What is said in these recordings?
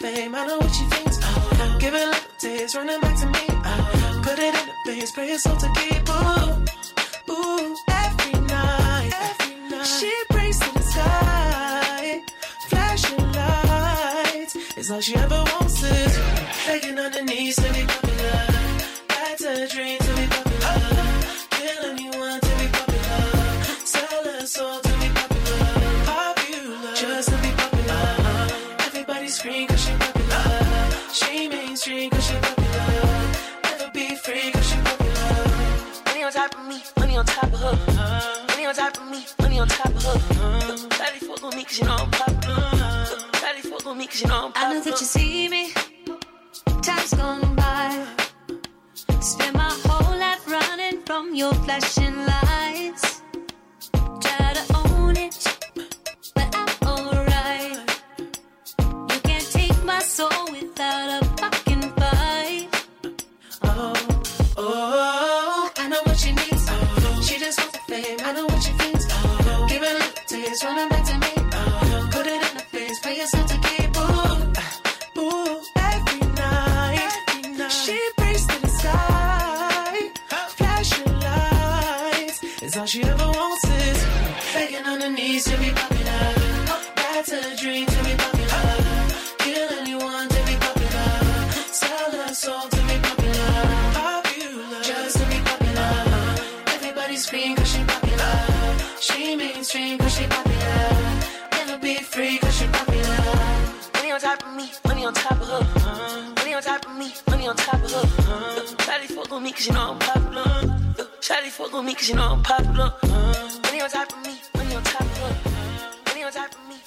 Fame. I know what she thinks. Oh, give a little taste, running back to me. Oh, put it in the face, pray it's to keep. Ooh, ooh, every night, every night. She prays to the sky, flashing lights. It's all she ever wants is begging on her knees to be on top of her. Shawty fuck on me cause you know I'm popular. Shawty fuck on me cause you know I'm popular. I know that you see me. Time's gone by. Spend my whole life running from your flashing lights. Taste, running back to me. Oh, put it in the face, pay yourself to keep. Ooh, uh-huh. ooh, every night, every night. She prays to the sky, flashing lights. It's all she ever me cause you know I'm popular.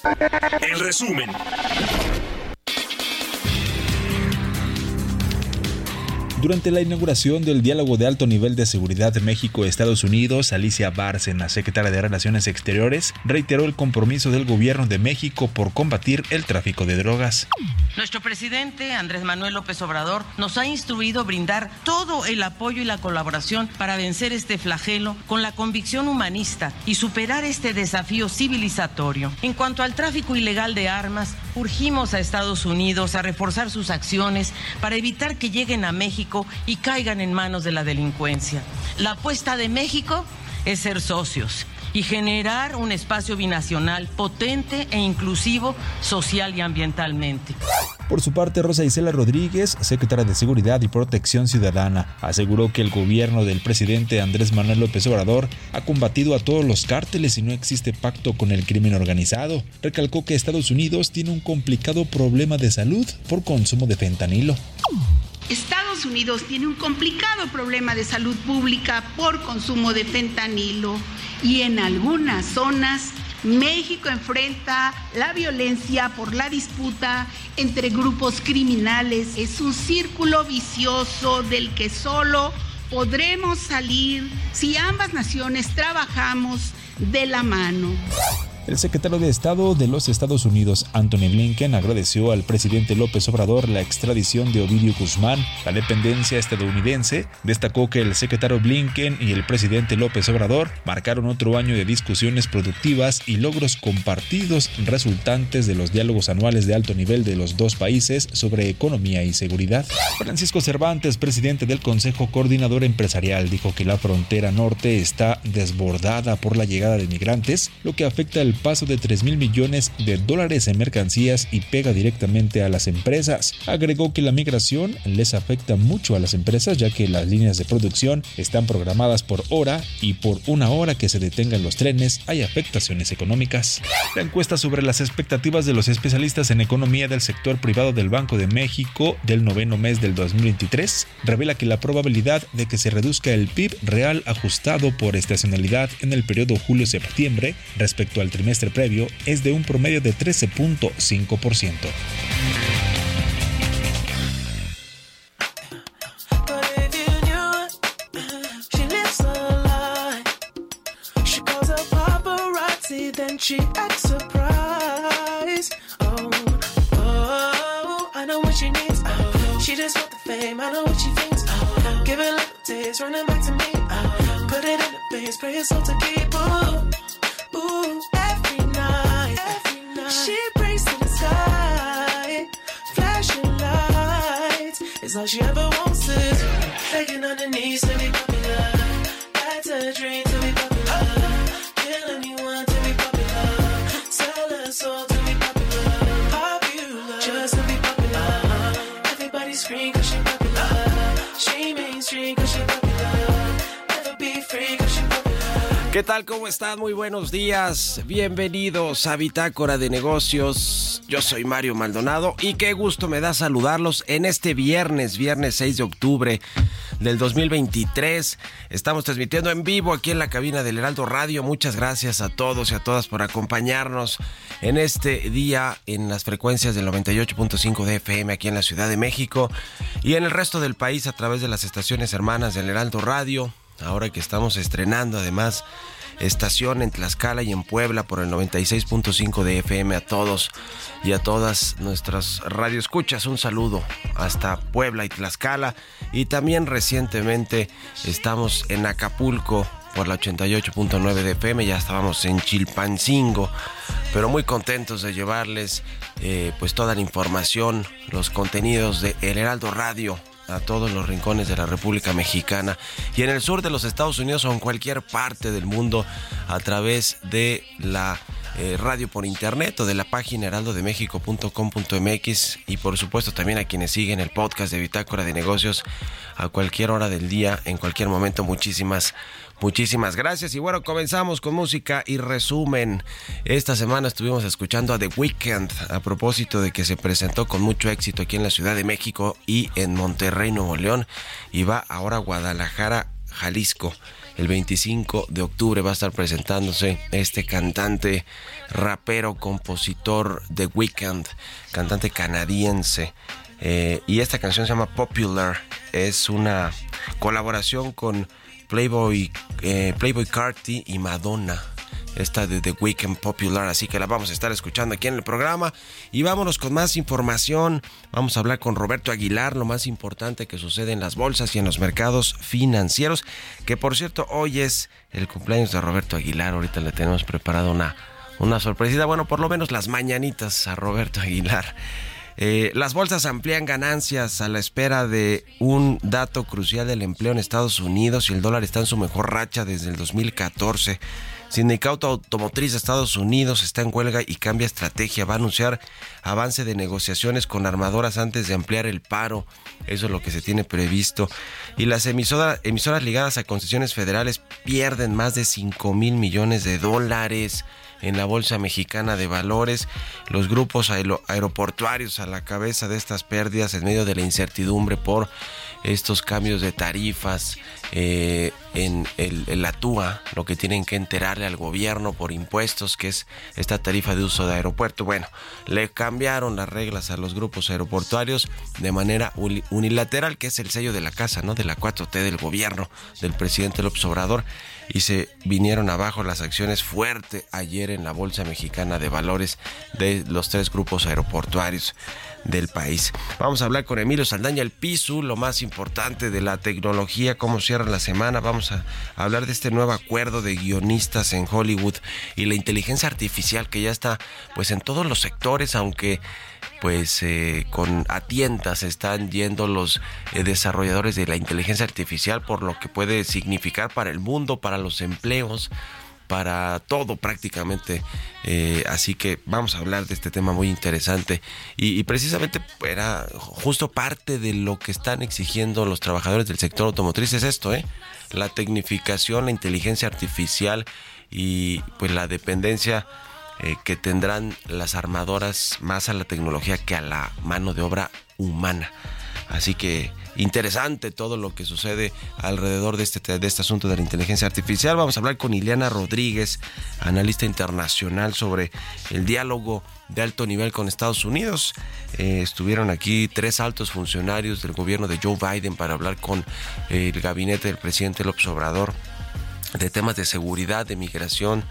Fuck. En resumen, Durante la inauguración del diálogo de alto nivel de seguridad México-Estados Unidos, Alicia Bárcena, secretaria de Relaciones Exteriores, reiteró el compromiso del gobierno de México por combatir el tráfico de drogas. Nuestro presidente Andrés Manuel López Obrador nos ha instruido brindar todo el apoyo y la colaboración para vencer este flagelo con la convicción humanista y superar este desafío civilizatorio. En cuanto al tráfico ilegal de armas, urgimos a Estados Unidos a reforzar sus acciones para evitar que lleguen a México y caigan en manos de la delincuencia. La apuesta de México es ser socios y generar un espacio binacional potente e inclusivo social y ambientalmente. Por su parte, Rosa Isela Rodríguez, secretaria de Seguridad y Protección Ciudadana, aseguró que el gobierno del presidente Andrés Manuel López Obrador ha combatido a todos los cárteles y no existe pacto con el crimen organizado. Recalcó que Estados Unidos tiene un complicado problema de salud por consumo de fentanilo. Estados Unidos tiene un complicado problema de salud pública por consumo de fentanilo y en algunas zonas México enfrenta la violencia por la disputa entre grupos criminales. Es un círculo vicioso del que solo podremos salir si ambas naciones trabajamos de la mano. El secretario de Estado de los Estados Unidos, Anthony Blinken, agradeció al presidente López Obrador la extradición de Ovidio Guzmán. La dependencia estadounidense destacó que el secretario Blinken y el presidente López Obrador marcaron otro año de discusiones productivas y logros compartidos resultantes de los diálogos anuales de alto nivel de los dos países sobre economía y seguridad. Francisco Cervantes, presidente del Consejo Coordinador Empresarial, dijo que la frontera norte está desbordada por la llegada de migrantes, lo que afecta el paso de 3 mil millones de dólares en mercancías y pega directamente a las empresas. Agregó que la migración les afecta mucho a las empresas ya que las líneas de producción están programadas por hora y por una hora que se detengan los trenes hay afectaciones económicas. La encuesta sobre las expectativas de los especialistas en economía del sector privado del Banco de México del noveno mes del 2023 revela que la probabilidad de que se reduzca el PIB real ajustado por estacionalidad en el periodo julio-septiembre respecto al trimestre previo es de un promedio de 13.5%. But if you knew she lives a lie, she calls a paparazzi, then she acts surprised. Oh, oh, I know what she needs. Oh, she just want the fame. I know what she thinks. Oh, give it little days, running back to the to she prays to the sky, flashing lights. It's all she ever wants is begging on her knees to be popular. That's a dream to be popular. Kill anyone to be popular. Sell her soul to be popular. Popular, just to be popular. Everybody scream cause she popular. ¿Qué tal? ¿Cómo están? Muy buenos días. Bienvenidos a Bitácora de Negocios. Yo soy Mario Maldonado y qué gusto me da saludarlos en este viernes, viernes 6 de octubre del 2023. Estamos transmitiendo en vivo aquí en la cabina del Heraldo Radio. Muchas gracias a todos y a todas por acompañarnos en este día en las frecuencias del 98.5 de FM aquí en la Ciudad de México y en el resto del país a través de las estaciones hermanas del Heraldo Radio. Ahora que estamos estrenando además estación en Tlaxcala y en Puebla por el 96.5 de FM a todos y a todas nuestras radioescuchas. Un saludo hasta Puebla y Tlaxcala. Y también recientemente estamos en Acapulco por la 88.9 de FM. Ya estábamos en Chilpancingo, pero muy contentos de llevarles eh, pues toda la información, los contenidos de El Heraldo Radio a todos los rincones de la República Mexicana. Y en el sur de los Estados Unidos o en cualquier parte del mundo a través de la eh, radio por internet o de la página heraldodemexico.com.mx y por supuesto también a quienes siguen el podcast de Bitácora de Negocios a cualquier hora del día, en cualquier momento. Muchísimas Muchísimas gracias y bueno, comenzamos con música y resumen. Esta semana estuvimos escuchando a The Weeknd a propósito de que se presentó con mucho éxito aquí en la Ciudad de México y en Monterrey, Nuevo León y va ahora a Guadalajara, Jalisco. El 25 de octubre va a estar presentándose este cantante, rapero, compositor The Weeknd, cantante canadiense. Eh, y esta canción se llama Popular. Es una colaboración con Playboy, eh, Playboy Carti y Madonna. Esta de The Weekend Popular, así que la vamos a estar escuchando aquí en el programa. Y vámonos con más información. Vamos a hablar con Roberto Aguilar, lo más importante que sucede en las bolsas y en los mercados financieros. Que por cierto, hoy es el cumpleaños de Roberto Aguilar. Ahorita le tenemos preparado una, una sorpresita. Bueno, por lo menos las mañanitas a Roberto Aguilar. Eh, las bolsas amplían ganancias a la espera de un dato crucial del empleo en Estados Unidos y el dólar está en su mejor racha desde el 2014. Sindicato Automotriz de Estados Unidos está en huelga y cambia estrategia. Va a anunciar avance de negociaciones con armadoras antes de ampliar el paro. Eso es lo que se tiene previsto. Y las emisoras, ligadas a concesiones federales pierden más de 5 mil millones de dólares en la Bolsa Mexicana de Valores, los grupos aeroportuarios a la cabeza de estas pérdidas en medio de la incertidumbre por estos cambios de tarifas eh, en el, el ATUA, lo que tienen que enterarle al gobierno por impuestos, que es esta tarifa de uso de aeropuerto. Bueno, le cambiaron las reglas a los grupos aeroportuarios de manera unilateral, que es el sello de la casa, ¿no? De la 4T del gobierno, del presidente López Obrador y se vinieron abajo las acciones fuerte ayer en la Bolsa Mexicana de Valores de los tres grupos aeroportuarios del país. Vamos a hablar con Emilio Saldaña, el PISU, lo más importante de la tecnología, cómo cierra la semana. Vamos a hablar de este nuevo acuerdo de guionistas en Hollywood y la inteligencia artificial que ya está pues en todos los sectores, aunque pues eh, con a tientas están yendo los eh, desarrolladores de la inteligencia artificial por lo que puede significar para el mundo, para los empleos, para todo prácticamente. Eh, así que vamos a hablar de este tema muy interesante. Y, precisamente era justo parte de lo que están exigiendo los trabajadores del sector automotriz es esto, ¿eh? La tecnificación, la inteligencia artificial y pues la dependencia eh, que tendrán las armadoras más a la tecnología que a la mano de obra humana. Así que interesante todo lo que sucede alrededor de este, de este asunto de la inteligencia artificial. Vamos a hablar con Ileana Rodríguez, analista internacional, sobre el diálogo de alto nivel con Estados Unidos. Eh, estuvieron aquí tres altos funcionarios del gobierno de Joe Biden para hablar con el gabinete del presidente López Obrador de temas de seguridad, de migración,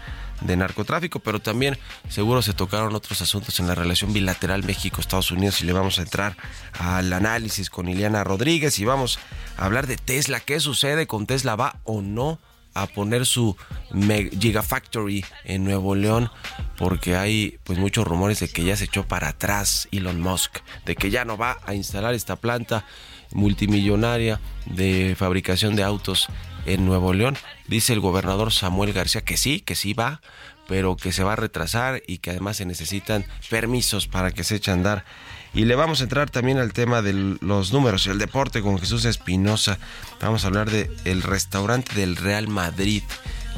de narcotráfico, pero también seguro se tocaron otros asuntos en la relación bilateral México-Estados Unidos y le vamos a entrar al análisis con Ileana Rodríguez y vamos a hablar de Tesla. ¿Qué sucede con Tesla? ¿Va o no a poner su Gigafactory en Nuevo León? Porque hay pues muchos rumores de que ya se echó para atrás Elon Musk, de que ya no va a instalar esta planta multimillonaria de fabricación de autos en Nuevo León. Dice el gobernador Samuel García que sí, que sí va, pero que se va a retrasar y que además se necesitan permisos para que se eche a andar. Y le vamos a entrar también al tema de los números, el deporte con Jesús Espinosa. Vamos a hablar del el restaurante del Real Madrid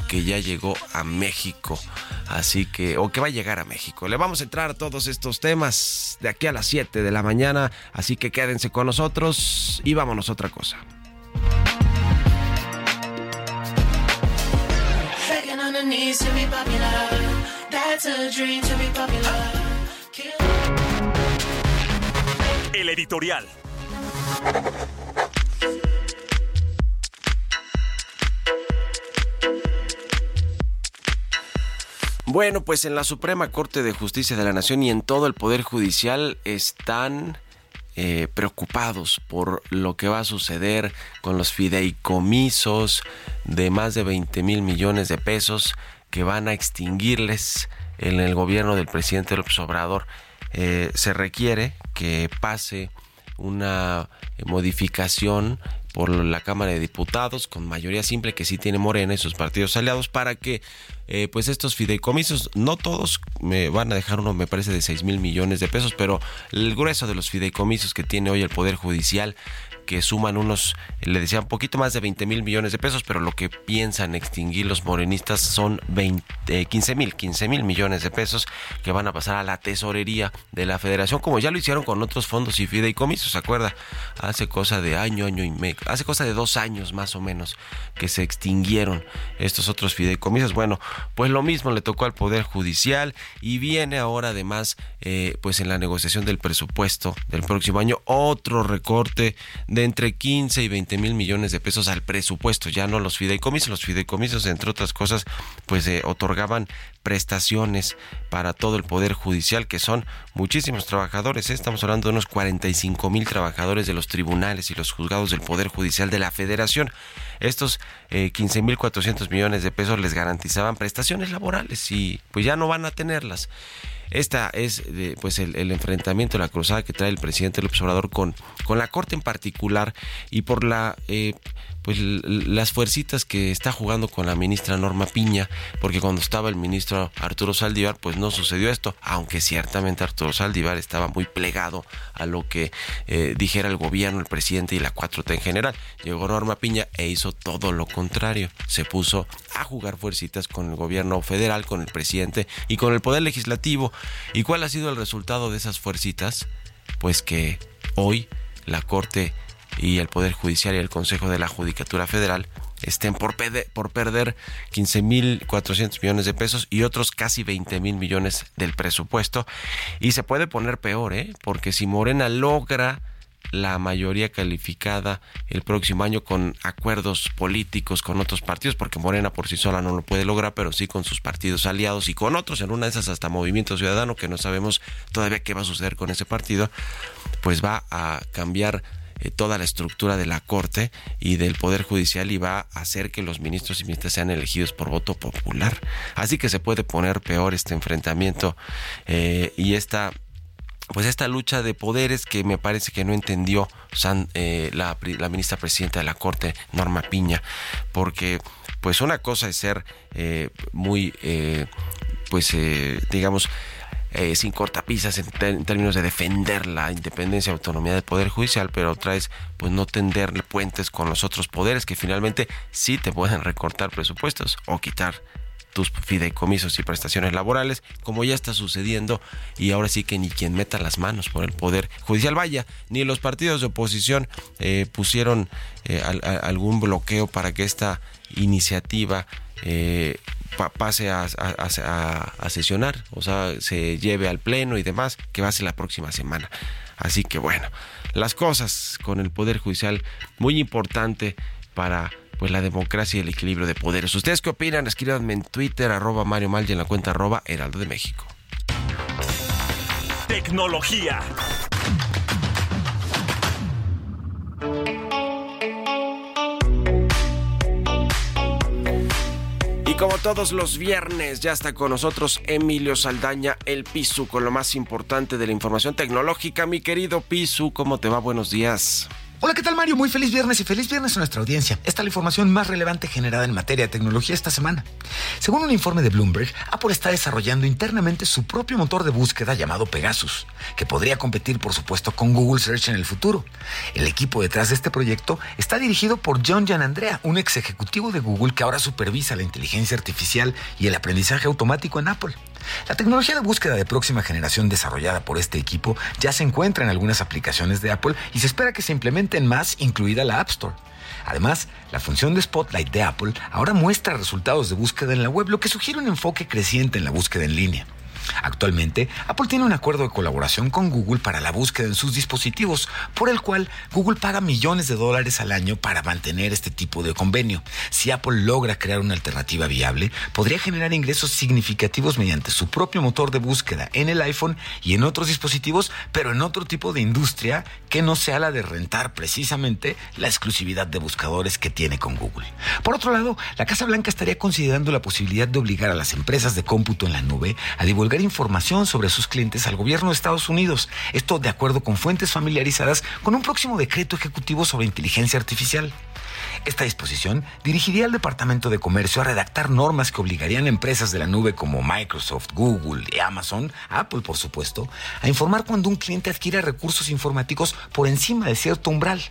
que ya llegó a México. Así que, o que va a llegar a México. Le vamos a entrar a todos estos temas de aquí a las 7 de la mañana. Así que quédense con nosotros y vámonos a otra cosa. El editorial. Bueno, pues en la Suprema Corte de Justicia de la Nación y en todo el Poder Judicial están eh, preocupados por lo que va a suceder con los fideicomisos de más de 20 mil millones de pesos que van a extinguirles en el gobierno del presidente López Obrador. Eh, se requiere que pase una modificación por la Cámara de Diputados con mayoría simple que sí tiene Morena y sus partidos aliados para que eh, pues estos fideicomisos, no todos me van a dejar uno me parece de 6 mil millones de pesos, pero el grueso de los fideicomisos que tiene hoy el Poder Judicial que suman unos, le decía, un poquito más de 20 mil millones de pesos, pero lo que piensan extinguir los morenistas son 20, 15 mil, 15 mil millones de pesos que van a pasar a la tesorería de la federación, como ya lo hicieron con otros fondos y fideicomisos, ¿se acuerda? Hace cosa de año, año y medio, hace cosa de dos años más o menos que se extinguieron estos otros fideicomisos. Bueno, pues lo mismo le tocó al Poder Judicial y viene ahora además, eh, pues en la negociación del presupuesto del próximo año, otro recorte de entre 15 y 20 mil millones de pesos al presupuesto, ya no los fideicomisos. Los fideicomisos, entre otras cosas, pues eh, otorgaban prestaciones para todo el Poder Judicial, que son muchísimos trabajadores. ¿eh? Estamos hablando de unos 45 mil trabajadores de los tribunales y los juzgados del Poder Judicial de la Federación. Estos eh, 15 mil 400 millones de pesos les garantizaban prestaciones laborales y pues ya no van a tenerlas. Esta es pues el, enfrentamiento, la cruzada que trae el presidente López Obrador con, con la Corte en particular y por la eh, pues las fuercitas que está jugando con la ministra Norma Piña, porque cuando estaba el ministro Arturo Saldívar, pues no sucedió esto, aunque ciertamente Arturo Saldívar estaba muy plegado a lo que eh, dijera el gobierno, el presidente y la 4T en general. Llegó Norma Piña e hizo todo lo contrario, se puso a jugar fuercitas con el gobierno federal, con el presidente y con el poder legislativo. ¿Y cuál ha sido el resultado de esas fuercitas? Pues que hoy la Corte y el Poder Judicial y el Consejo de la Judicatura Federal estén por, por perder 15.400 millones de pesos y otros casi 20 mil millones del presupuesto. Y se puede poner peor, ¿eh? porque si Morena logra la mayoría calificada el próximo año con acuerdos políticos con otros partidos, porque Morena por sí sola no lo puede lograr, pero sí con sus partidos aliados y con otros, en una de esas hasta Movimiento Ciudadano, que no sabemos todavía qué va a suceder con ese partido, pues va a cambiar eh, toda la estructura de la Corte y del Poder Judicial y va a hacer que los ministros y ministras sean elegidos por voto popular. Así que se puede poner peor este enfrentamiento eh, y esta pues esta lucha de poderes que me parece que no entendió eh, la, ministra presidenta de la Corte, Norma Piña, porque pues una cosa es ser muy, pues digamos, eh, sin cortapisas en, términos de defender la independencia y autonomía del Poder Judicial, pero otra es pues no tenderle puentes con los otros poderes que finalmente sí te pueden recortar presupuestos o quitar tus fideicomisos y prestaciones laborales, como ya está sucediendo, y ahora sí que ni quien meta las manos por el Poder Judicial. Vaya, ni los partidos de oposición eh, pusieron eh, algún bloqueo para que esta iniciativa eh, pase a, sesionar, o sea, se lleve al pleno y demás, que va a ser la próxima semana. Así que bueno, las cosas con el Poder Judicial, muy importante para pues la democracia y el equilibrio de poderes. ¿Ustedes qué opinan? Escríbanme en Twitter, arroba Mario Mal y en la cuenta arroba Heraldo de México. Tecnología. Como todos los viernes, ya está con nosotros Emilio Saldaña, el Pisu, con lo más importante de la información tecnológica. Mi querido Pisu, ¿cómo te va? Buenos días. Hola, ¿qué tal Mario? Muy feliz viernes y feliz viernes a nuestra audiencia. Esta es la información más relevante generada en materia de tecnología esta semana. Según un informe de Bloomberg, Apple está desarrollando internamente su propio motor de búsqueda llamado Pegasus, que podría competir por supuesto con Google Search en el futuro. El equipo detrás de este proyecto está dirigido por John Gianandrea, un ex ejecutivo de Google que ahora supervisa la inteligencia artificial y el aprendizaje automático en Apple. La tecnología de búsqueda de próxima generación desarrollada por este equipo ya se encuentra en algunas aplicaciones de Apple y se espera que se implementen más, incluida la App Store. Además, la función de Spotlight de Apple ahora muestra resultados de búsqueda en la web, lo que sugiere un enfoque creciente en la búsqueda en línea. Actualmente, Apple tiene un acuerdo de colaboración con Google para la búsqueda en sus dispositivos, por el cual Google paga millones de dólares al año para mantener este tipo de convenio. Si Apple logra crear una alternativa viable, podría generar ingresos significativos mediante su propio motor de búsqueda en el iPhone y en otros dispositivos, pero en otro tipo de industria que no sea la de rentar precisamente la exclusividad de buscadores que tiene con Google. Por otro lado, la Casa Blanca estaría considerando la posibilidad de obligar a las empresas de cómputo en la nube a divulgar información sobre sus clientes al gobierno de Estados Unidos. Esto de acuerdo con fuentes familiarizadas con un próximo decreto ejecutivo sobre inteligencia artificial. Esta disposición dirigiría al Departamento de Comercio a redactar normas que obligarían a empresas de la nube como Microsoft, Google y Amazon, Apple por supuesto, a informar cuando un cliente adquiere recursos informáticos por encima de cierto umbral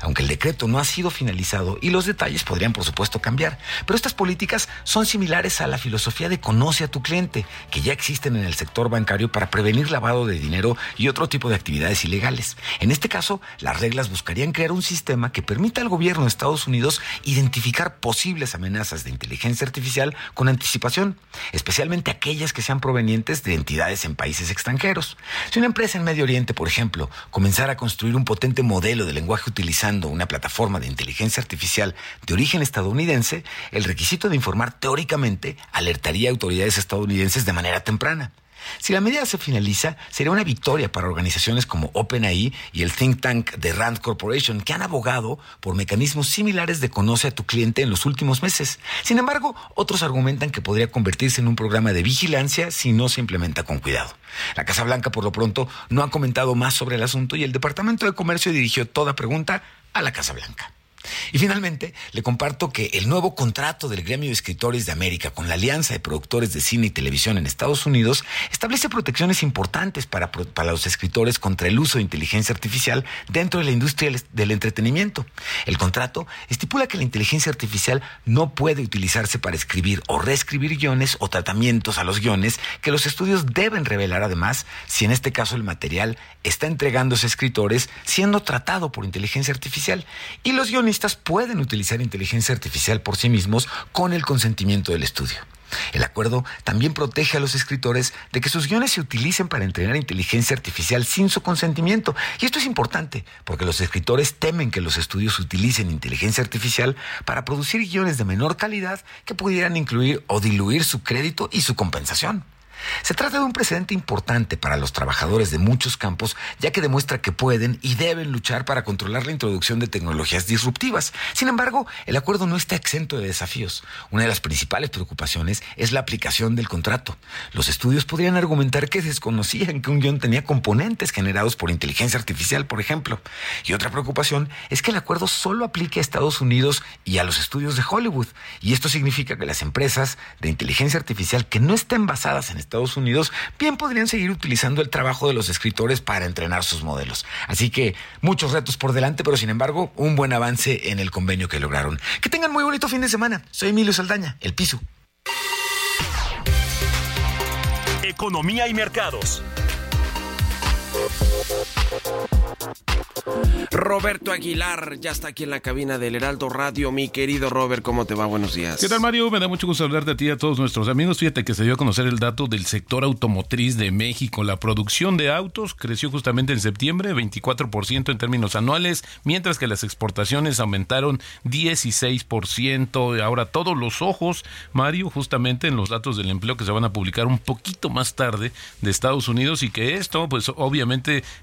aunque el decreto no ha sido finalizado y los detalles podrían por supuesto cambiar. Pero estas políticas son similares a la filosofía de conoce a tu cliente, que ya existen en el sector bancario para prevenir lavado de dinero y otro tipo de actividades ilegales. En este caso, las reglas buscarían crear un sistema que permita al gobierno de Estados Unidos identificar posibles amenazas de inteligencia artificial con anticipación, especialmente aquellas que sean provenientes de entidades en países extranjeros. Si una empresa en Medio Oriente, por ejemplo, comenzara a construir un potente modelo de lenguaje utilizado una plataforma de inteligencia artificial de origen estadounidense, el requisito de informar teóricamente alertaría a autoridades estadounidenses de manera temprana. Si la medida se finaliza, sería una victoria para organizaciones como OpenAI y el think tank de Rand Corporation, que han abogado por mecanismos similares de conoce a tu cliente en los últimos meses. Sin embargo, otros argumentan que podría convertirse en un programa de vigilancia si no se implementa con cuidado. La Casa Blanca, por lo pronto, no ha comentado más sobre el asunto y el Departamento de Comercio dirigió toda pregunta a la Casa Blanca. Y finalmente, le comparto que el nuevo contrato del Gremio de Escritores de América con la Alianza de Productores de Cine y Televisión en Estados Unidos establece protecciones importantes para, para los escritores contra el uso de inteligencia artificial dentro de la industria del entretenimiento. El contrato estipula que la inteligencia artificial no puede utilizarse para escribir o reescribir guiones o tratamientos a los guiones que los estudios deben revelar además si en este caso el material está entregándose a escritores siendo tratado por inteligencia artificial y los guiones pueden utilizar inteligencia artificial por sí mismos con el consentimiento del estudio. El acuerdo también protege a los escritores de que sus guiones se utilicen para entrenar inteligencia artificial sin su consentimiento. Y esto es importante, porque los escritores temen que los estudios utilicen inteligencia artificial para producir guiones de menor calidad que pudieran incluir o diluir su crédito y su compensación. Se trata de un precedente importante para los trabajadores de muchos campos, ya que demuestra que pueden y deben luchar para controlar la introducción de tecnologías disruptivas. Sin embargo, el acuerdo no está exento de desafíos. Una de las principales preocupaciones es la aplicación del contrato. Los estudios podrían argumentar que desconocían que un guion tenía componentes generados por inteligencia artificial, por ejemplo. Y otra preocupación es que el acuerdo solo aplique a Estados Unidos y a los estudios de Hollywood. Y esto significa que las empresas de inteligencia artificial que no estén basadas en Estados Unidos, bien podrían seguir utilizando el trabajo de los escritores para entrenar sus modelos. Así que muchos retos por delante, pero sin embargo, un buen avance en el convenio que lograron. Que tengan muy bonito fin de semana. Soy Emilio Saldaña, El Piso. Economía y mercados. Roberto Aguilar ya está aquí en la cabina del Heraldo Radio. Mi querido Robert, ¿cómo te va? Buenos días. ¿Qué tal, Mario? Me da mucho gusto hablar de ti y a todos nuestros amigos. Fíjate que se dio a conocer el dato del sector automotriz de México. La producción de autos creció justamente en septiembre, 24% en términos anuales, mientras que las exportaciones aumentaron 16%. Ahora todos los ojos, Mario, justamente en los datos del empleo que se van a publicar un poquito más tarde de Estados Unidos y que esto, pues obviamente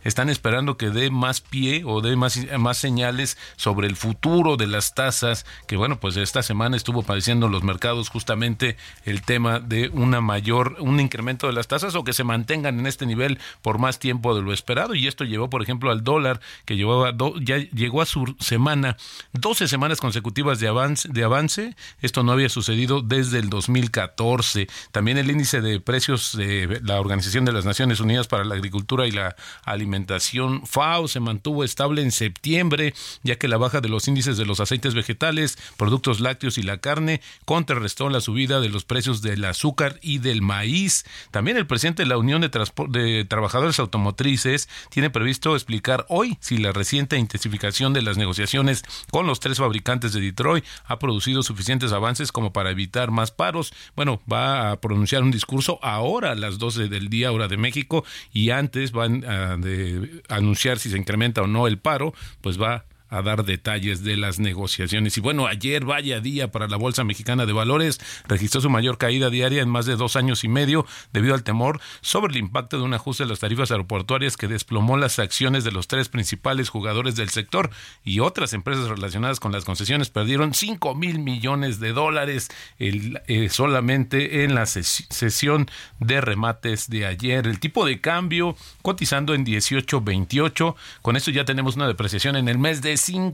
están esperando que dé más pie o dé más, más señales sobre el futuro de las tasas, que bueno, pues esta semana estuvo padeciendo los mercados justamente el tema de una mayor, un incremento de las tasas o que se mantengan en este nivel por más tiempo de lo esperado. Y esto llevó, por ejemplo, al dólar, que llevaba ya llegó a su semana, 12 semanas consecutivas de avance, de avance. Esto no había sucedido desde el 2014. También el índice de precios de la Organización de las Naciones Unidas para la Agricultura y la Alimentación, FAO, se mantuvo estable en septiembre, ya que la baja de los índices de los aceites vegetales, productos lácteos y la carne contrarrestó la subida de los precios del azúcar y del maíz. También el presidente de la Unión de, de Trabajadores Automotrices tiene previsto explicar hoy si la reciente intensificación de las negociaciones con los tres fabricantes de Detroit ha producido suficientes avances como para evitar más paros. Bueno, va a pronunciar un discurso ahora a las 12 del día, hora de México, y antes van de anunciar si se incrementa o no el paro, pues va a dar detalles de las negociaciones. Y bueno, ayer vaya día para la Bolsa Mexicana de Valores, registró su mayor caída diaria en más de dos años y medio debido al temor sobre el impacto de un ajuste de las tarifas aeroportuarias que desplomó las acciones de los tres principales jugadores del sector y otras empresas relacionadas con las concesiones perdieron 5 mil millones de dólares eh, solamente en la sesión de remates de ayer. El tipo de cambio cotizando en 18.28. Con esto ya tenemos una depreciación en el mes de 5%,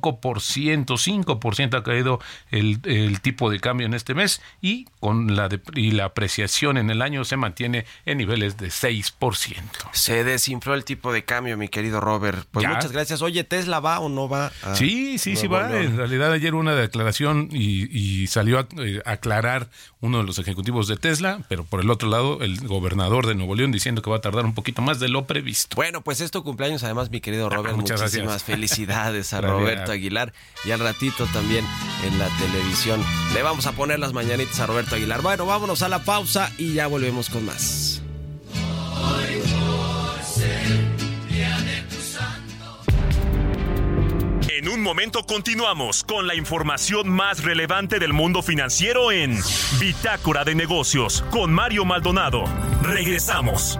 5% ha caído el, el, tipo de cambio en este mes y con la y la apreciación en el año se mantiene en niveles de 6%. Se desinfló el tipo de cambio, mi querido Robert. Pues muchas gracias. Oye, ¿Tesla va o no va? sí, sí, sí va. En realidad ayer una declaración y, y salió a, eh, aclarar uno de los ejecutivos de Tesla, pero por el otro lado el gobernador de Nuevo León diciendo que va a tardar un poquito más de lo previsto. Bueno, pues esto cumpleaños además, mi querido Robert. muchas muchísimas gracias. felicidades a Roberto Aguilar y al ratito también en la televisión. Le vamos a poner las mañanitas a Roberto Aguilar. Bueno, vámonos a la pausa y ya volvemos con más. En un momento continuamos con la información más relevante del mundo financiero en Bitácora de Negocios con Mario Maldonado. Regresamos.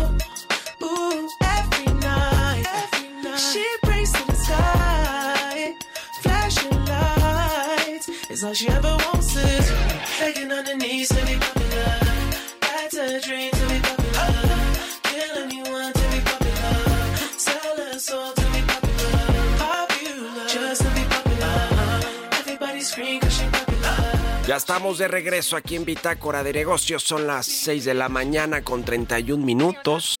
on to to be popular. Ya estamos de regreso aquí en Bitácora de Negocios. Son las 6 de la mañana con 31 minutos.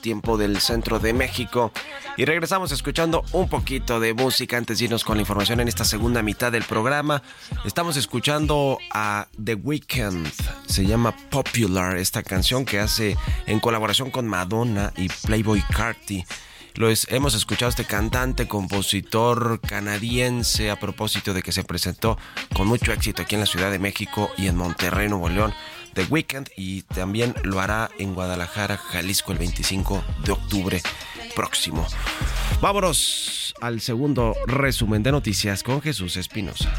Tiempo del centro de México. Y regresamos escuchando un poquito de música antes de irnos con la información en esta segunda mitad del programa. Estamos escuchando a The Weeknd. Se llama Popular esta canción que hace en colaboración con Madonna y Playboy Carti. Lo hemos escuchado a este cantante, compositor canadiense a propósito de que se presentó con mucho éxito aquí en la Ciudad de México y en Monterrey, Nuevo León, The y también lo hará en Guadalajara, Jalisco el 25 de octubre próximo. Vámonos al segundo resumen de noticias con Jesús Espinosa.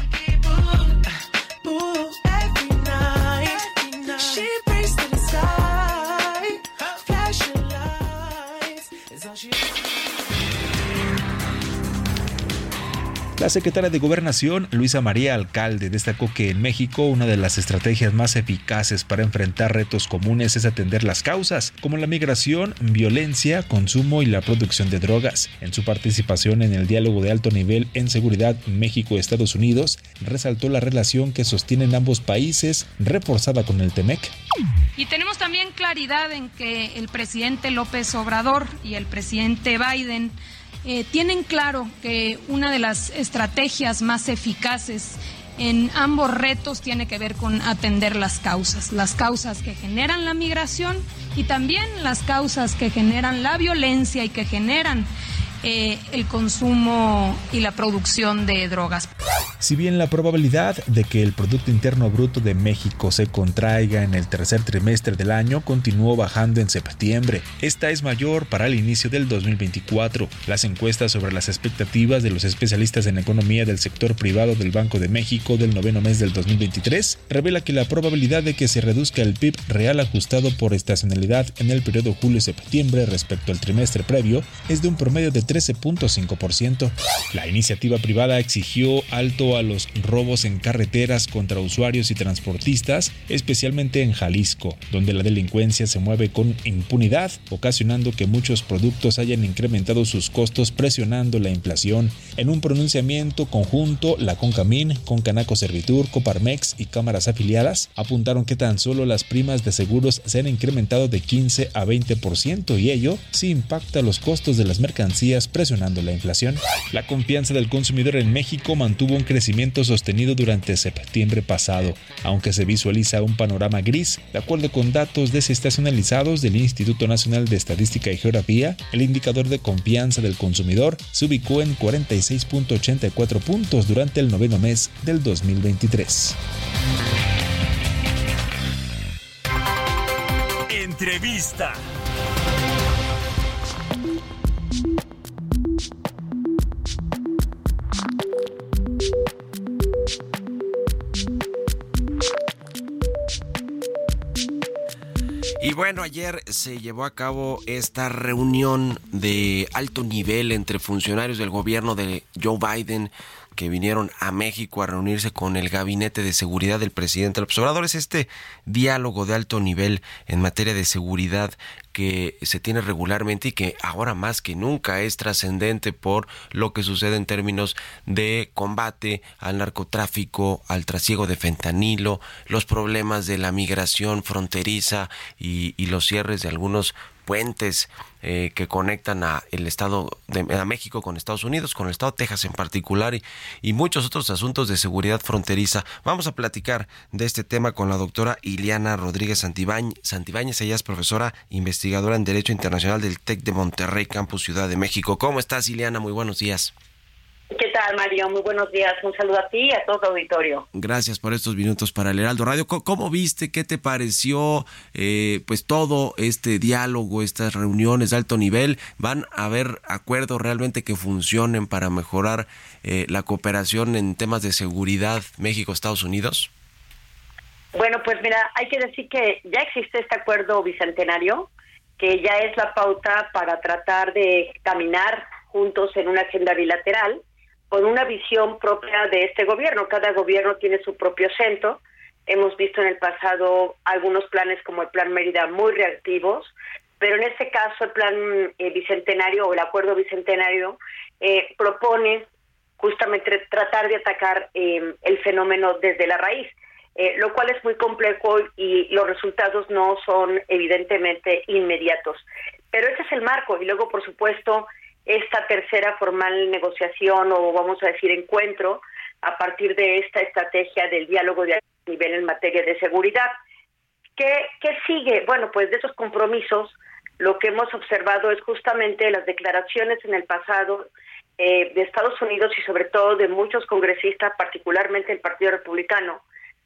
La secretaria de Gobernación, Luisa María Alcalde, destacó que en México una de las estrategias más eficaces para enfrentar retos comunes es atender las causas, como la migración, violencia, consumo y la producción de drogas. En su participación en el diálogo de alto nivel en seguridad México-Estados Unidos, resaltó la relación que sostienen ambos países, reforzada con el TEMEC. Y tenemos también claridad en que el presidente López Obrador y el presidente Biden eh, tienen claro que una de las estrategias más eficaces en ambos retos tiene que ver con atender las causas, las causas que generan la migración y también las causas que generan la violencia y que generan eh, el consumo y la producción de drogas. Si bien la probabilidad de que el Producto Interno Bruto de México se contraiga en el tercer trimestre del año continuó bajando en septiembre, esta es mayor para el inicio del 2024. Las encuestas sobre las expectativas de los especialistas en economía del sector privado del Banco de México del noveno mes del 2023 revela que la probabilidad de que se reduzca el PIB real ajustado por estacionalidad en el periodo julio-septiembre respecto al trimestre previo es de un promedio de 13.5%. La iniciativa privada exigió alto a los robos en carreteras contra usuarios y transportistas, especialmente en Jalisco, donde la delincuencia se mueve con impunidad, ocasionando que muchos productos hayan incrementado sus costos presionando la inflación. En un pronunciamiento conjunto, la Concamín, Concanaco Servitur, Coparmex y cámaras afiliadas apuntaron que tan solo las primas de seguros se han incrementado de 15 a 20% y ello sí impacta los costos de las mercancías presionando la inflación. La confianza del consumidor en México mantuvo un crecimiento sostenido durante septiembre pasado, aunque se visualiza un panorama gris. De acuerdo con datos desestacionalizados del Instituto Nacional de Estadística y Geografía, el indicador de confianza del consumidor se ubicó en 46.84 puntos durante el noveno mes del 2023. Entrevista. Bueno, ayer se llevó a cabo esta reunión de alto nivel entre funcionarios del gobierno de Joe Biden que vinieron a México a reunirse con el gabinete de seguridad del presidente López Obrador. Es este diálogo de alto nivel en materia de seguridad que se tiene regularmente y que ahora más que nunca es trascendente por lo que sucede en términos de combate al narcotráfico, al trasiego de fentanilo, los problemas de la migración fronteriza y, y los cierres de algunos puentes eh, que conectan a el estado de a México con Estados Unidos, con el estado de Texas en particular y, muchos otros asuntos de seguridad fronteriza. Vamos a platicar de este tema con la doctora Iliana Rodríguez. Santibáñez. Ella es profesora investigadora en Derecho Internacional del TEC de Monterrey, Campus Ciudad de México. ¿Cómo estás, Iliana? Muy buenos días. ¿Qué tal, Mario? Muy buenos días. Un saludo a ti y a todo tu auditorio. Gracias por estos minutos para el Heraldo Radio. ¿Cómo, viste? ¿Qué te pareció? Eh, pues todo este diálogo, estas reuniones de alto nivel, ¿van a haber acuerdos realmente que funcionen para mejorar eh, la cooperación en temas de seguridad México-Estados Unidos? Bueno, pues mira, hay que decir que ya existe este acuerdo bicentenario, que ya es la pauta para tratar de caminar juntos en una agenda bilateral con una visión propia de este gobierno. Cada gobierno tiene su propio centro. Hemos visto en el pasado algunos planes como el Plan Mérida muy reactivos, pero en este caso el Plan eh, Bicentenario o el Acuerdo Bicentenario eh, propone justamente tratar de atacar eh, el fenómeno desde la raíz, lo cual es muy complejo y los resultados no son evidentemente inmediatos. Pero ese es el marco y luego, por supuesto, esta tercera formal negociación o vamos a decir encuentro a partir de esta estrategia del diálogo de nivel en materia de seguridad. ¿Qué, ¿Qué sigue? Bueno, pues de esos compromisos lo que hemos observado es justamente las declaraciones en el pasado eh, de Estados Unidos y sobre todo de muchos congresistas, particularmente el Partido Republicano,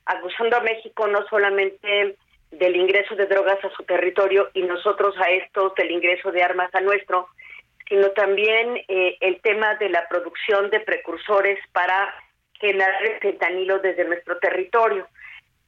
acusando a México no solamente del ingreso de drogas a su territorio y nosotros a estos del ingreso de armas a nuestro, sino también eh, el tema de la producción de precursores para generar el fentanilo desde nuestro territorio.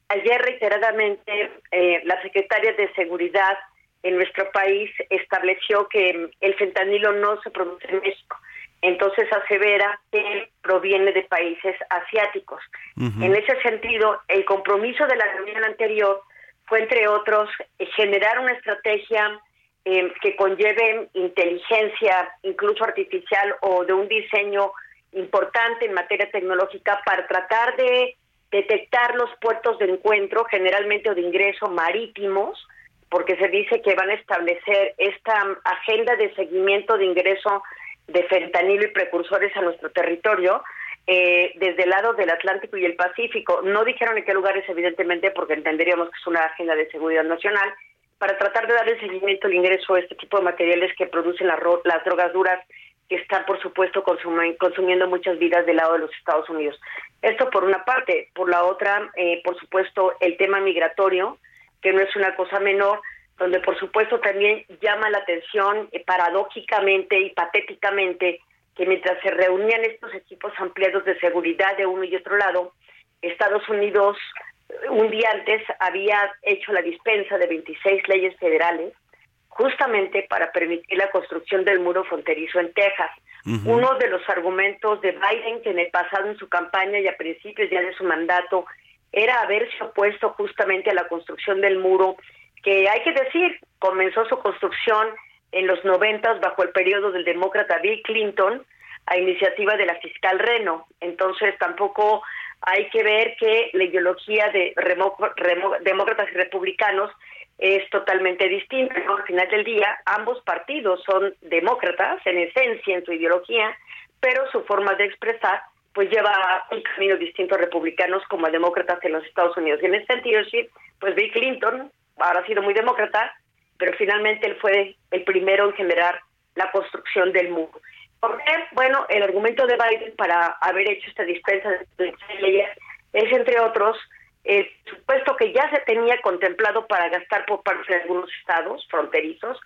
Ayer reiteradamente eh, la secretaria de Seguridad en nuestro país estableció que el fentanilo no se produce en México. Entonces asevera que proviene de países asiáticos. En ese sentido, el compromiso de la reunión anterior fue, entre otros, generar una estrategia eh, que conlleven inteligencia, incluso artificial, o de un diseño importante en materia tecnológica para tratar de detectar los puertos de encuentro, generalmente o de ingreso marítimos, porque se dice que van a establecer esta agenda de seguimiento de ingreso de fentanilo y precursores a nuestro territorio, eh, desde el lado del Atlántico y el Pacífico. No dijeron en qué lugares, evidentemente, porque entenderíamos que es una agenda de seguridad nacional, para tratar de darle seguimiento al ingreso a este tipo de materiales que producen las, las drogas duras que están, por supuesto, consumiendo muchas vidas del lado de los Estados Unidos. Esto por una parte. Por la otra, eh, por supuesto, el tema migratorio, que no es una cosa menor, donde, por supuesto, también llama la atención eh, paradójicamente y patéticamente que mientras se reunían estos equipos ampliados de seguridad de uno y otro lado, Estados Unidos un día antes había hecho la dispensa de 26 leyes federales justamente para permitir la construcción del muro fronterizo en Texas. Uno de los argumentos de Biden, que en el pasado en su campaña y a principios ya de su mandato, era haberse opuesto justamente a la construcción del muro, que hay que decir, comenzó su construcción en los noventas bajo el periodo del demócrata Bill Clinton, a iniciativa de la fiscal Reno. Entonces tampoco hay que ver que la ideología de demócratas y republicanos es totalmente distinta. Al final del día, ambos partidos son demócratas en esencia, en su ideología, pero su forma de expresar pues lleva un camino distinto a republicanos como a demócratas en los Estados Unidos. Y en ese sentido, sí, pues Bill Clinton ahora ha sido muy demócrata, pero finalmente él fue el primero en generar la construcción del muro. ¿Por qué? Bueno, el argumento de Biden para haber hecho esta dispensa de leyes es, entre otros, el supuesto que ya se tenía contemplado para gastar por parte de algunos estados fronterizos,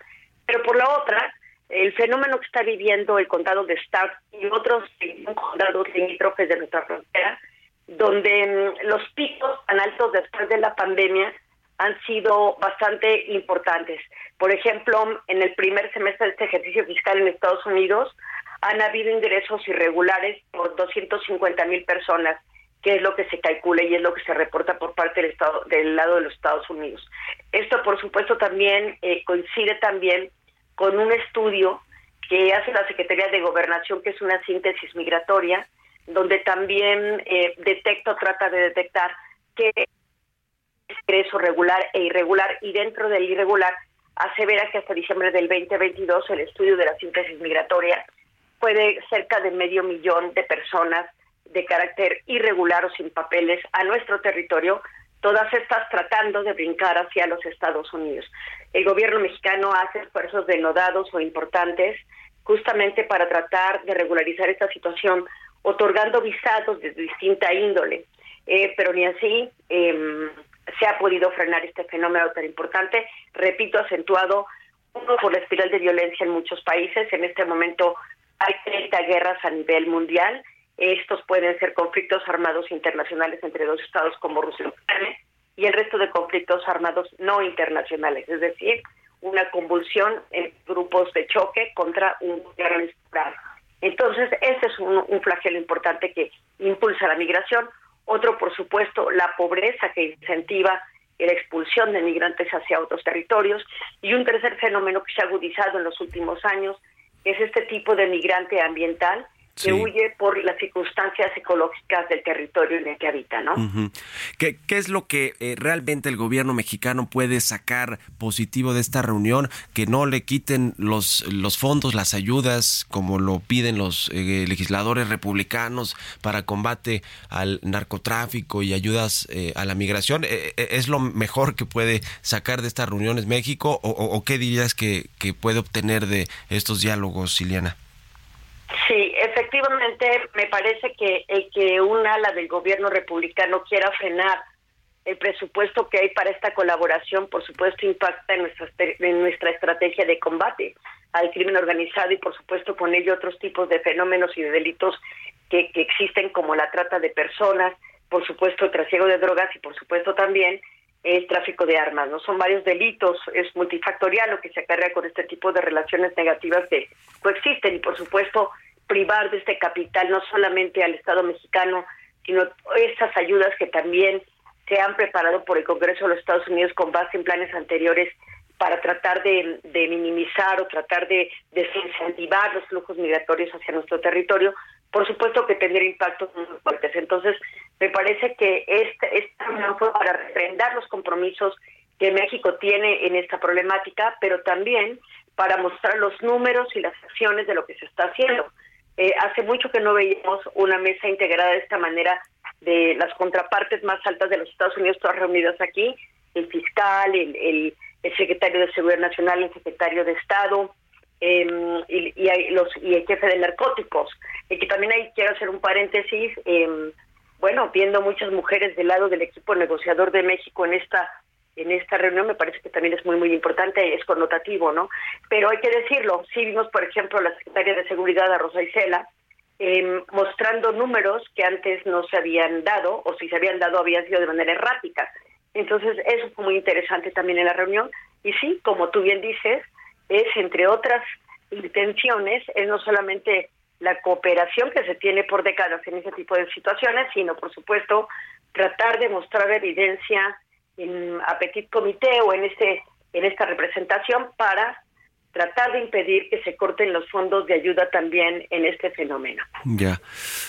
pero por la otra, el fenómeno que está viviendo el condado de Stark y otros condados limítrofes de nuestra frontera, donde mm, los picos tan altos después de la pandemia han sido bastante importantes. Por ejemplo, en el primer semestre de este ejercicio fiscal en Estados Unidos, han habido ingresos irregulares por 250 mil personas, que es lo que se calcula y es lo que se reporta por parte del Estado, del lado de los Estados Unidos. Esto, por supuesto, también eh, coincide también con un estudio que hace la Secretaría de Gobernación, que es una síntesis migratoria, donde también eh, detecta o trata de detectar qué ingreso regular e irregular y dentro del irregular asevera que hasta diciembre del 2022 el estudio de la síntesis migratoria puede cerca de medio millón de personas de carácter irregular o sin papeles a nuestro territorio, todas estas tratando de brincar hacia los Estados Unidos. El gobierno mexicano hace esfuerzos denodados o importantes justamente para tratar de regularizar esta situación, otorgando visados de distinta índole. Eh, pero ni así em, se ha podido frenar este fenómeno tan importante, repito, acentuado uno por la espiral de violencia en muchos países. En este momento hay 30 guerras a nivel mundial. Estos pueden ser conflictos armados internacionales entre dos estados como Rusia y Ucrania y el resto de conflictos armados no internacionales, es decir, una convulsión en grupos de choque contra un gobierno estado. Entonces, ese es un flagelo importante que impulsa la migración. Otro, por supuesto, la pobreza que incentiva la expulsión de migrantes hacia otros territorios. Y un tercer fenómeno que se ha agudizado en los últimos años es este tipo de migrante ambiental que huye por las circunstancias ecológicas del territorio en el que habita, ¿no? ¿Qué, es lo que eh, realmente el gobierno mexicano puede sacar positivo de esta reunión? Que no le quiten los, los fondos, las ayudas, como lo piden los eh, legisladores republicanos para combate al narcotráfico y ayudas eh, a la migración. ¿Es lo mejor que puede sacar de estas reuniones México o, o qué dirías que, que puede obtener de estos diálogos, Siliana? Sí, efectivamente, me parece que el que un ala del gobierno republicano quiera frenar el presupuesto que hay para esta colaboración, por supuesto, impacta en nuestra, en estrategia de combate al crimen organizado y, por supuesto, con ello otros tipos de fenómenos y de delitos que, que existen, como la trata de personas, por supuesto, el trasiego de drogas y, por supuesto, también el tráfico de armas. No son varios delitos, es multifactorial lo que se acarrea con este tipo de relaciones negativas que coexisten y, por supuesto, privar de este capital no solamente al Estado mexicano, sino estas ayudas que también se han preparado por el Congreso de los Estados Unidos con base en planes anteriores para tratar de, minimizar o tratar de desincentivar los flujos migratorios hacia nuestro territorio, por supuesto que tendría impactos muy fuertes. Entonces, me parece que este, esta reunión fue para refrendar los compromisos que México tiene en esta problemática, pero también para mostrar los números y las acciones de lo que se está haciendo. Eh, hace mucho que no veíamos una mesa integrada de esta manera de las contrapartes más altas de los Estados Unidos, todas reunidas aquí, el fiscal, el, el, secretario de Seguridad Nacional, el secretario de Estado los, y el jefe de narcóticos. Y que también ahí quiero hacer un paréntesis, eh, bueno, viendo muchas mujeres del lado del equipo negociador de México en esta en esta reunión me parece que también es muy muy importante es connotativo no pero hay que decirlo sí vimos por ejemplo la secretaria de seguridad a Rosa Isela eh, mostrando números que antes no se habían dado o si se habían dado habían sido de manera errática. Entonces eso fue muy interesante también en la reunión. Y sí como tú bien dices es entre otras intenciones es no solamente la cooperación que se tiene por décadas en ese tipo de situaciones, sino por supuesto tratar de mostrar evidencia en Apetit Comité o en este en esta representación para tratar de impedir que se corten los fondos de ayuda también en este fenómeno. Ya,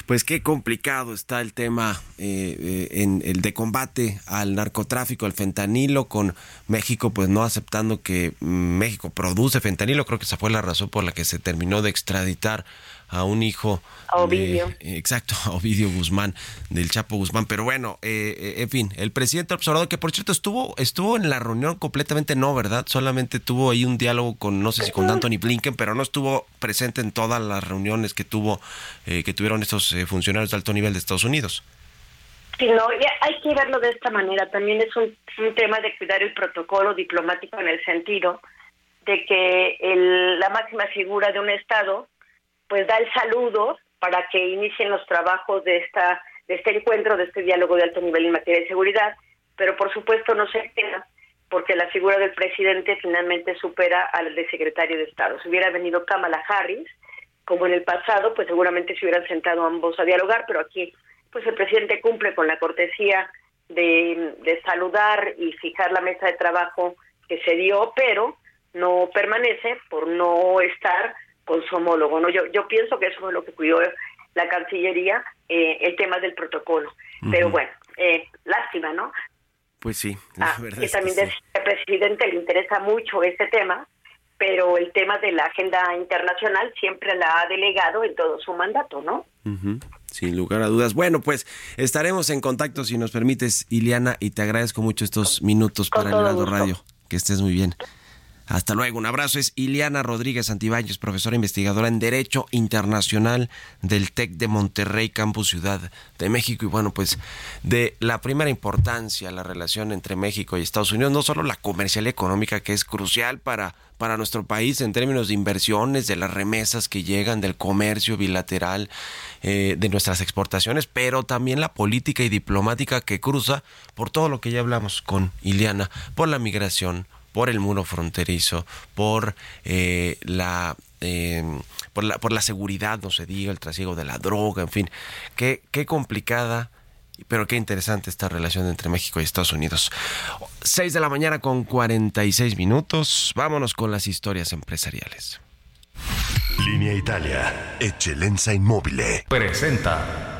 pues qué complicado está el tema eh, eh, en el de combate al narcotráfico, al fentanilo, con México pues no aceptando que México produce fentanilo, creo que esa fue la razón por la que se terminó de extraditar a un hijo. A Ovidio. exacto, a Ovidio Guzmán, del Chapo Guzmán. Pero bueno, eh, eh, en fin, el presidente observador, que por cierto estuvo, estuvo en la reunión completamente no, ¿verdad? Solamente tuvo ahí un diálogo con, no sé si con Anthony Blinken, pero no estuvo presente en todas las reuniones que tuvo, eh, que tuvieron estos funcionarios de alto nivel de Estados Unidos. Sí, no, hay que verlo de esta manera. También es un, tema de cuidar el protocolo diplomático en el sentido de que la máxima figura de un Estado pues da el saludo para que inicien los trabajos de esta de este encuentro, de este diálogo de alto nivel en materia de seguridad, pero por supuesto no se queda porque la figura del presidente finalmente supera al del secretario de Estado. Si hubiera venido Kamala Harris, como en el pasado, pues seguramente se hubieran sentado ambos a dialogar, pero aquí pues el presidente cumple con la cortesía de, de saludar y fijar la mesa de trabajo que se dio, pero no permanece por no estar con su homólogo. ¿no? Yo, yo pienso que eso es lo que cuidó la Cancillería, eh, el tema del protocolo. Pero bueno, eh, lástima, ¿no? Pues sí, la ah, verdad. Que también al presidente le interesa mucho ese tema, pero el tema de la agenda internacional siempre la ha delegado en todo su mandato, ¿no? Sin lugar a dudas. Bueno, pues estaremos en contacto si nos permites, Iliana, y te agradezco mucho estos minutos para el Radio. Que estés muy bien. Hasta luego, un abrazo. Es Ileana Rodríguez Antibáñez, profesora investigadora en Derecho Internacional del TEC de Monterrey, Campus Ciudad de México. Y bueno, pues de la primera importancia la relación entre México y Estados Unidos, no solo la comercial y económica, que es crucial para, para nuestro país en términos de inversiones, de las remesas que llegan, del comercio bilateral, eh, de nuestras exportaciones, pero también la política y diplomática que cruza por todo lo que ya hablamos con Ileana, por la migración, por el muro fronterizo, por eh, la eh, por la por la seguridad, no se diga, el trasiego de la droga, en fin, qué, qué complicada, pero qué interesante esta relación entre México y Estados Unidos. 6 de la mañana con 46 minutos, vámonos con las historias empresariales. Línea Italia, Eccellenza Inmobile. Presenta.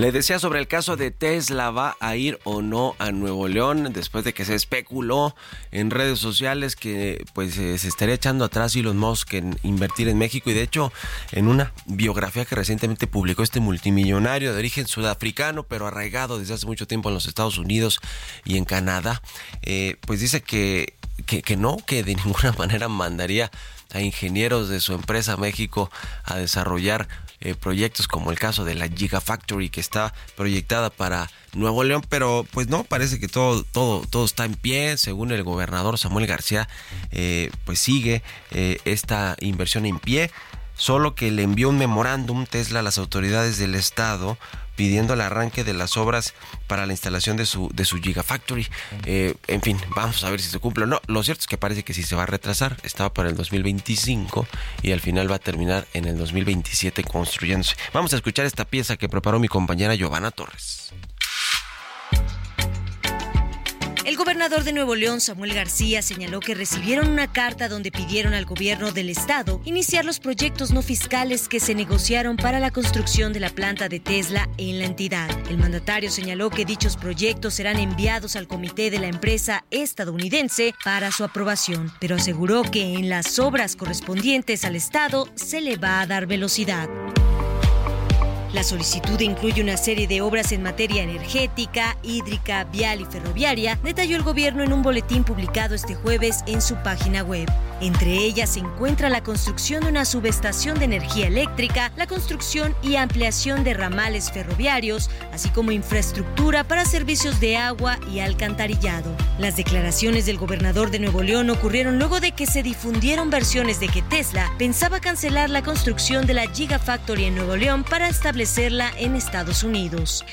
Le decía sobre el caso de Tesla, ¿va a ir o no a Nuevo León? Después de que se especuló en redes sociales que pues eh, se estaría echando atrás Elon Musk en invertir en México y de hecho en una biografía que recientemente publicó este multimillonario de origen sudafricano pero arraigado desde hace mucho tiempo en los Estados Unidos y en Canadá, eh, pues dice que, que, que no, que de ninguna manera mandaría a ingenieros de su empresa México a desarrollar eh, proyectos como el caso de la Gigafactory que está proyectada para Nuevo León, pero pues no, parece que todo, todo, todo está en pie, según el gobernador Samuel García, eh, pues sigue eh, esta inversión en pie, solo que le envió un memorándum Tesla a las autoridades del estado pidiendo el arranque de las obras para la instalación de su, de su Gigafactory. Eh, en fin, vamos a ver si se cumple o no. Lo cierto es que parece que sí se va a retrasar. Estaba para el 2025 y al final va a terminar en el 2027 construyéndose. Vamos a escuchar esta pieza que preparó mi compañera Giovanna Torres. El gobernador de Nuevo León, Samuel García, señaló que recibieron una carta donde pidieron al gobierno del estado iniciar los proyectos no fiscales que se negociaron para la construcción de la planta de Tesla en la entidad. El mandatario señaló que dichos proyectos serán enviados al comité de la empresa estadounidense para su aprobación, pero aseguró que en las obras correspondientes al estado se le va a dar velocidad. La solicitud incluye una serie de obras en materia energética, hídrica, vial y ferroviaria, detalló el gobierno en un boletín publicado este jueves en su página web. Entre ellas se encuentra la construcción de una subestación de energía eléctrica, la construcción y ampliación de ramales ferroviarios, así como infraestructura para servicios de agua y alcantarillado. Las declaraciones del gobernador de Nuevo León ocurrieron luego de que se difundieron versiones de que Tesla pensaba cancelar la construcción de la Gigafactory en Nuevo León para establecerla en Estados Unidos.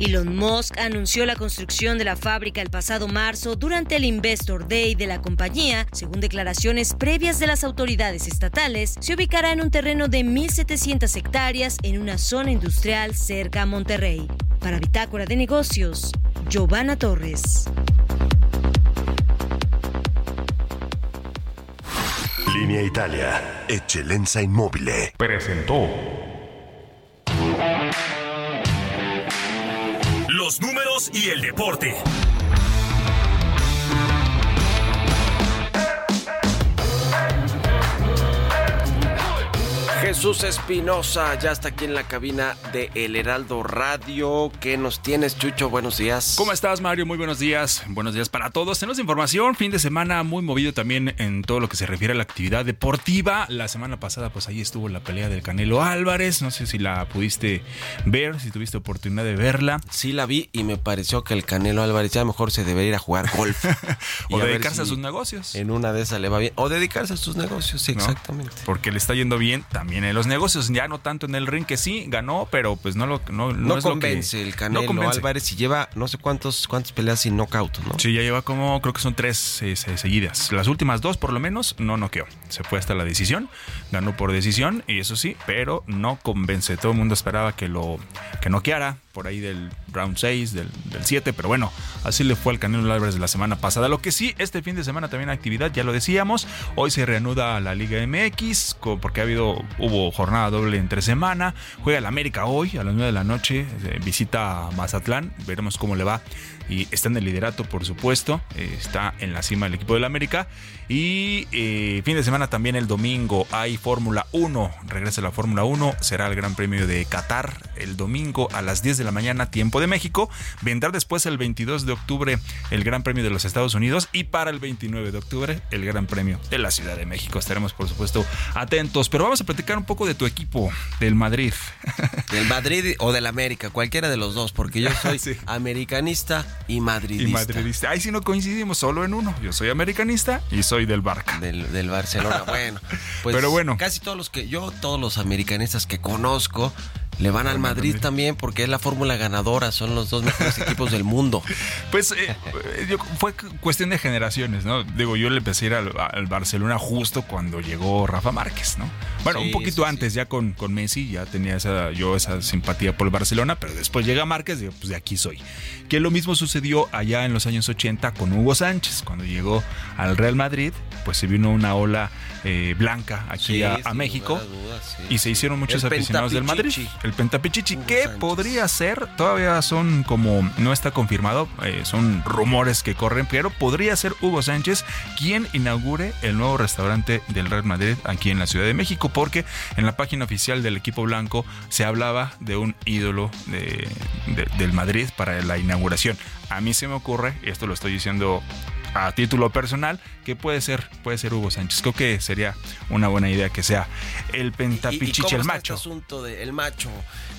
Elon Musk anunció la construcción de la fábrica el pasado marzo durante el Investor Day de la compañía. Según declaraciones previas de las autoridades estatales, se ubicará en un terreno de 1.700 hectáreas en una zona industrial cerca a Monterrey. Para Bitácora de Negocios, Giovanna Torres. Línea Italia, Eccellenza Inmobile. Presentó. Los números y el deporte. Jesús Espinosa ya está aquí en la cabina de El Heraldo Radio. ¿Qué nos tienes, Chucho? Buenos días. ¿Cómo estás, Mario? Muy buenos días. Buenos días para todos. Tenemos información. Fin de semana muy movido también en todo lo que se refiere a la actividad deportiva. La semana pasada, pues ahí estuvo la pelea del Canelo Álvarez. No sé si la pudiste ver, si tuviste oportunidad de verla. Sí, la vi y me pareció que el Canelo Álvarez ya mejor se debería ir a jugar golf. o a dedicarse a sus negocios. En una de esas le va bien. O dedicarse a sus negocios, sí, ¿no? exactamente. Porque le está yendo bien también en los negocios. Ya no tanto en el ring que sí, ganó, pero pues no lo no, no No, es lo que- convence el Canelo no convence. Álvarez y lleva no sé cuántos cuántas peleas sin knockout, ¿no? Sí, ya lleva como, creo que son tres eh, se- seguidas. Las últimas dos, por lo menos, no noqueó. Se fue hasta la decisión, ganó por decisión, y eso sí, pero no convence. Todo el mundo esperaba que lo que noqueara por ahí del round 6, del, 7, pero bueno, así le fue al Canelo Álvarez la semana pasada. Lo que sí, este fin de semana también actividad, ya lo decíamos, hoy se reanuda la Liga MX, porque ha habido, hubo jornada doble entre semana, juega el América hoy a las 9 de la noche, eh, visita Mazatlán, veremos cómo le va y está en el liderato, por supuesto. Eh, está en la cima del equipo del América. Y eh, fin de semana también el domingo hay Fórmula 1. Regresa la Fórmula 1. Será el Gran Premio de Qatar el domingo a las 10 de la mañana, tiempo de México. Vendrá después el 22 de octubre el Gran Premio de los Estados Unidos. Y para el 29 de octubre el Gran Premio de la Ciudad de México. Estaremos, por supuesto, atentos. Pero vamos a platicar un poco de tu equipo, del Madrid. Del Madrid o del América, cualquiera de los dos, porque yo soy americanista y madridista. Y madridista. Ahí sí no coincidimos solo en uno. Yo soy americanista y soy del Barca. Del, Barcelona. bueno, pues Pero bueno. casi todos los que yo, todos los americanistas que conozco, le van al Madrid también porque es la fórmula ganadora, son los dos mejores equipos del mundo. Pues eh, fue cuestión de generaciones, ¿no? Digo, yo le empecé a ir al, Barcelona justo cuando llegó Rafa Márquez, ¿no? Bueno, un poquito antes, ya con, con Messi, ya tenía esa, yo esa simpatía por el Barcelona, pero después llega Márquez y digo, pues de aquí soy. Que lo mismo sucedió allá en los años 80 con Hugo Sánchez, cuando llegó al Real Madrid, pues se vino una ola eh, blanca aquí a, México y se hicieron muchos aficionados del Madrid. El Pentapichichi, que podría ser, todavía son como, no está confirmado, eh, son rumores que corren, pero podría ser Hugo Sánchez quien inaugure el nuevo restaurante del Real Madrid aquí en la Ciudad de México, porque en la página oficial del equipo blanco se hablaba de un ídolo del Madrid para la inauguración. A mí se me ocurre, y esto lo estoy diciendo a título personal, que puede ser, puede ser Hugo Sánchez. Creo que sería una buena idea que sea el pentapichiche, el macho. Este asunto del macho?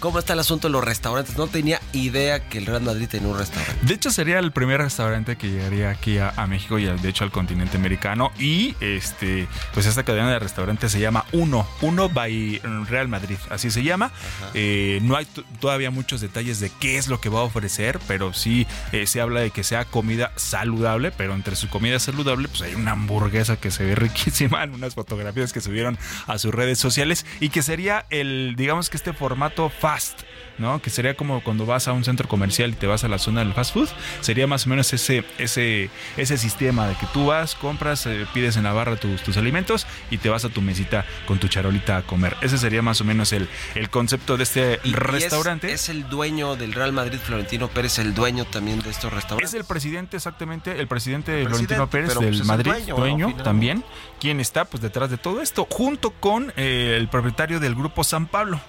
¿Cómo está el asunto de los restaurantes? No tenía idea que el Real Madrid tenía un restaurante. De hecho, sería el primer restaurante que llegaría aquí a, México y de hecho al continente americano. Y este, pues esta cadena de restaurantes se llama Uno, Uno by Real Madrid, así se llama. Eh, no hay todavía muchos detalles de qué es lo que va a ofrecer, pero sí eh, se habla de que sea comida saludable, pero entre su comida saludable, pues hay una hamburguesa que se ve riquísima en unas fotografías que subieron a sus redes sociales y que sería el, digamos que este formato fast ¿no? Que sería como cuando vas a un centro comercial y te vas a la zona del fast food. Sería más o menos ese, ese, ese sistema de que tú vas, compras, eh, pides en la barra tus, tus alimentos y te vas a tu mesita con tu charolita a comer. Ese sería más o menos el, el concepto de este restaurante. es, el dueño del Real Madrid, Florentino Pérez, el dueño también de estos restaurantes. Es el presidente, exactamente, el presidente, Florentino Pérez del pues, Madrid, dueño, también, quien está pues detrás de todo esto, junto con eh, el propietario del grupo San Pablo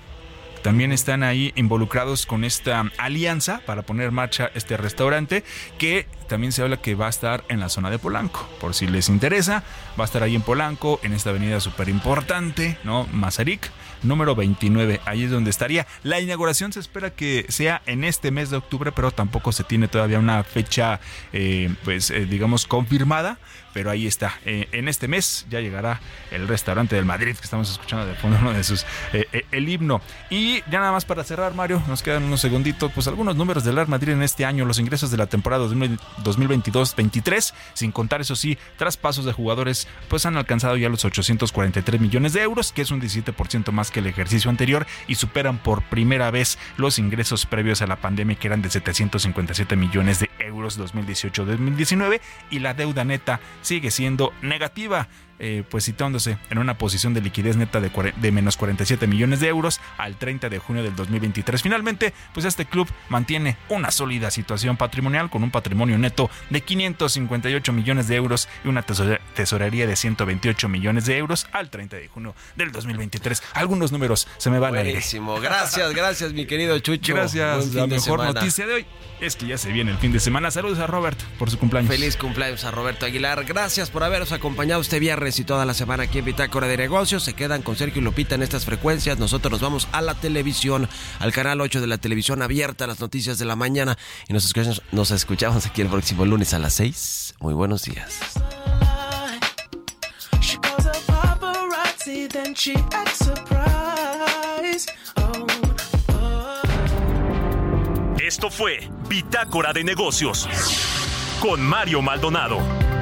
también están ahí involucrados con esta alianza para poner en marcha este restaurante que también se habla que va a estar en la zona de Polanco. Por si les interesa, va a estar ahí en Polanco, en esta avenida súper importante, ¿no? Mazarik, número 29. Ahí es donde estaría. La inauguración se espera que sea en este mes de octubre, pero tampoco se tiene todavía una fecha, eh, pues, eh, digamos, confirmada pero ahí está. Eh, en este mes ya llegará el restaurante del Madrid que estamos escuchando de fondo uno de sus eh, eh, el himno. Y ya nada más para cerrar, Mario, nos quedan unos segunditos, pues algunos números del Real Madrid en este año, los ingresos de la temporada 2022-23, sin contar eso sí, traspasos de jugadores, pues han alcanzado ya los 843 millones de euros, que es un 17% más que el ejercicio anterior y superan por primera vez los ingresos previos a la pandemia que eran de 757 millones de euros 2018-2019 y la deuda neta sigue siendo negativa. Eh, pues citándose en una posición de liquidez neta de, de, menos 47 millones de euros al 30 de junio del 2023. Finalmente, pues este club mantiene una sólida situación patrimonial con un patrimonio neto de 558 millones de euros y una tesorería de 128 millones de euros al 30 de junio del 2023. Algunos números se me van a Buenísimo. Gracias, gracias, mi querido Chucho. Gracias. La mejor noticia de hoy es que ya se viene el fin de semana. Saludos a Robert por su cumpleaños. Feliz cumpleaños a Roberto Aguilar. Gracias por habernos acompañado este viernes y toda la semana aquí en Bitácora de Negocios. Se quedan con Sergio y Lupita en estas frecuencias. Nosotros nos vamos a la televisión, al canal 8 de la televisión abierta, las noticias de la mañana. Y nos escuchamos, nos escuchamos aquí el próximo lunes a las 6. Muy buenos días. Esto fue Bitácora de Negocios con Mario Maldonado.